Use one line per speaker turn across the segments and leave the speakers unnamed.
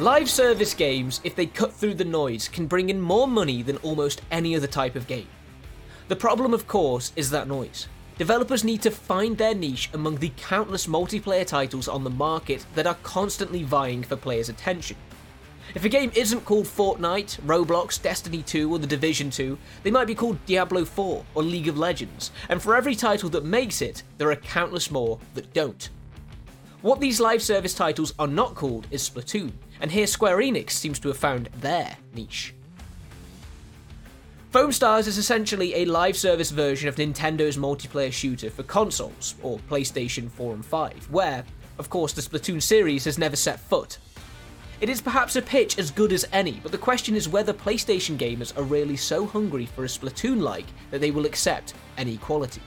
Live service games, if they cut through the noise, can bring in more money than almost any other type of game. The problem, of course, is that noise. Developers need to find their niche among the countless multiplayer titles on the market that are constantly vying for players' attention. If a game isn't called Fortnite, Roblox, Destiny 2, or The Division 2, they might be called Diablo 4 or League of Legends, and for every title that makes it, there are countless more that don't. What these live service titles are not called is Splatoon, and here Square Enix seems to have found their niche. Foamstars is essentially a live service version of Nintendo's multiplayer shooter for consoles, or PlayStation 4 and 5, where, of course, the Splatoon series has never set foot. It is perhaps a pitch as good as any, but the question is whether PlayStation gamers are really so hungry for a Splatoon like that they will accept any quality.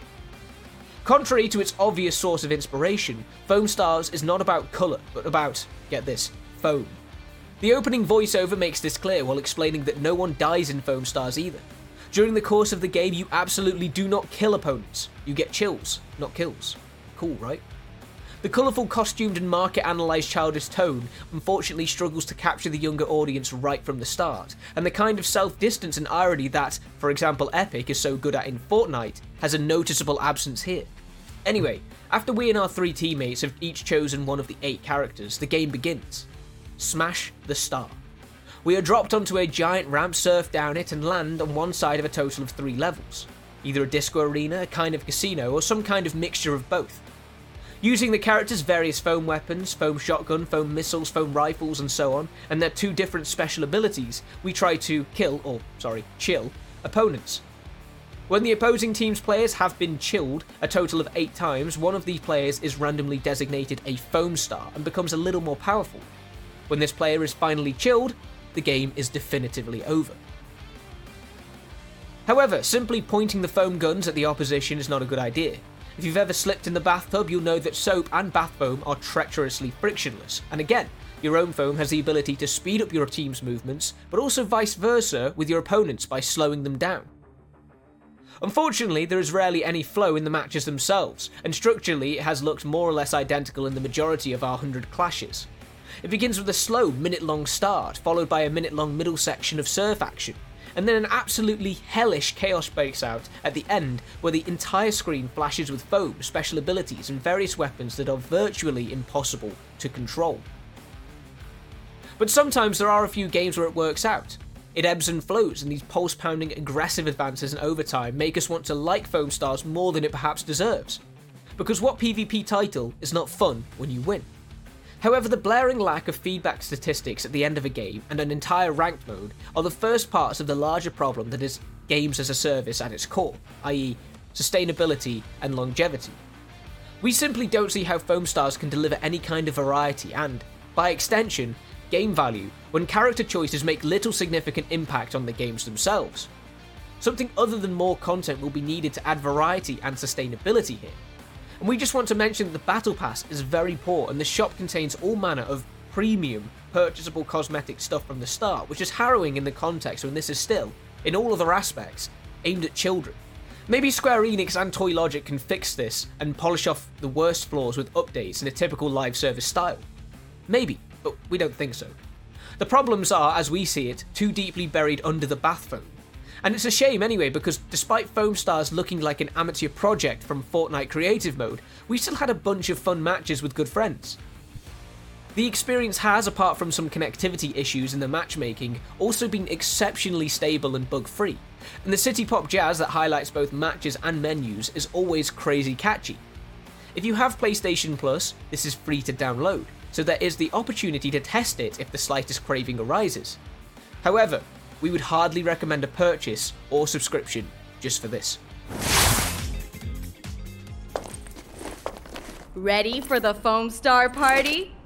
Contrary to its obvious source of inspiration, Foamstars is not about colour, but about, get this, foam. The opening voiceover makes this clear while explaining that no one dies in Foamstars either. During the course of the game, you absolutely do not kill opponents. You get chills, not kills. Cool, right? The colourful, costumed, and market analysed childish tone unfortunately struggles to capture the younger audience right from the start, and the kind of self distance and irony that, for example, Epic is so good at in Fortnite has a noticeable absence here. Anyway, after we and our three teammates have each chosen one of the eight characters, the game begins. Smash the star. We are dropped onto a giant ramp, surf down it, and land on one side of a total of three levels. Either a disco arena, a kind of casino, or some kind of mixture of both. Using the characters' various foam weapons, foam shotgun, foam missiles, foam rifles, and so on, and their two different special abilities, we try to kill, or sorry, chill, opponents. When the opposing team's players have been chilled a total of 8 times, one of these players is randomly designated a foam star and becomes a little more powerful. When this player is finally chilled, the game is definitively over. However, simply pointing the foam guns at the opposition is not a good idea. If you've ever slipped in the bathtub, you'll know that soap and bath foam are treacherously frictionless, and again, your own foam has the ability to speed up your team's movements, but also vice versa with your opponents by slowing them down. Unfortunately, there is rarely any flow in the matches themselves, and structurally it has looked more or less identical in the majority of our 100 clashes. It begins with a slow minute long start, followed by a minute long middle section of surf action, and then an absolutely hellish chaos breaks out at the end where the entire screen flashes with foam, special abilities, and various weapons that are virtually impossible to control. But sometimes there are a few games where it works out, it ebbs and flows, and these pulse pounding aggressive advances in overtime make us want to like Foamstars more than it perhaps deserves. Because what PvP title is not fun when you win? However, the blaring lack of feedback statistics at the end of a game and an entire ranked mode are the first parts of the larger problem that is games as a service at its core, i.e., sustainability and longevity. We simply don't see how Foamstars can deliver any kind of variety and, by extension, game value when character choices make little significant impact on the games themselves. Something other than more content will be needed to add variety and sustainability here. And we just want to mention that the Battle Pass is very poor and the shop contains all manner of premium, purchasable cosmetic stuff from the start, which is harrowing in the context when this is still, in all other aspects, aimed at children. Maybe Square Enix and Toy Logic can fix this and polish off the worst flaws with updates in a typical live service style. Maybe but we don't think so. The problems are, as we see it, too deeply buried under the bath foam. And it's a shame anyway, because despite Foamstars looking like an amateur project from Fortnite Creative Mode, we still had a bunch of fun matches with good friends. The experience has, apart from some connectivity issues in the matchmaking, also been exceptionally stable and bug free. And the city pop jazz that highlights both matches and menus is always crazy catchy. If you have PlayStation Plus, this is free to download so there is the opportunity to test it if the slightest craving arises. However, we would hardly recommend a purchase or subscription just for this.
Ready for the foam star party?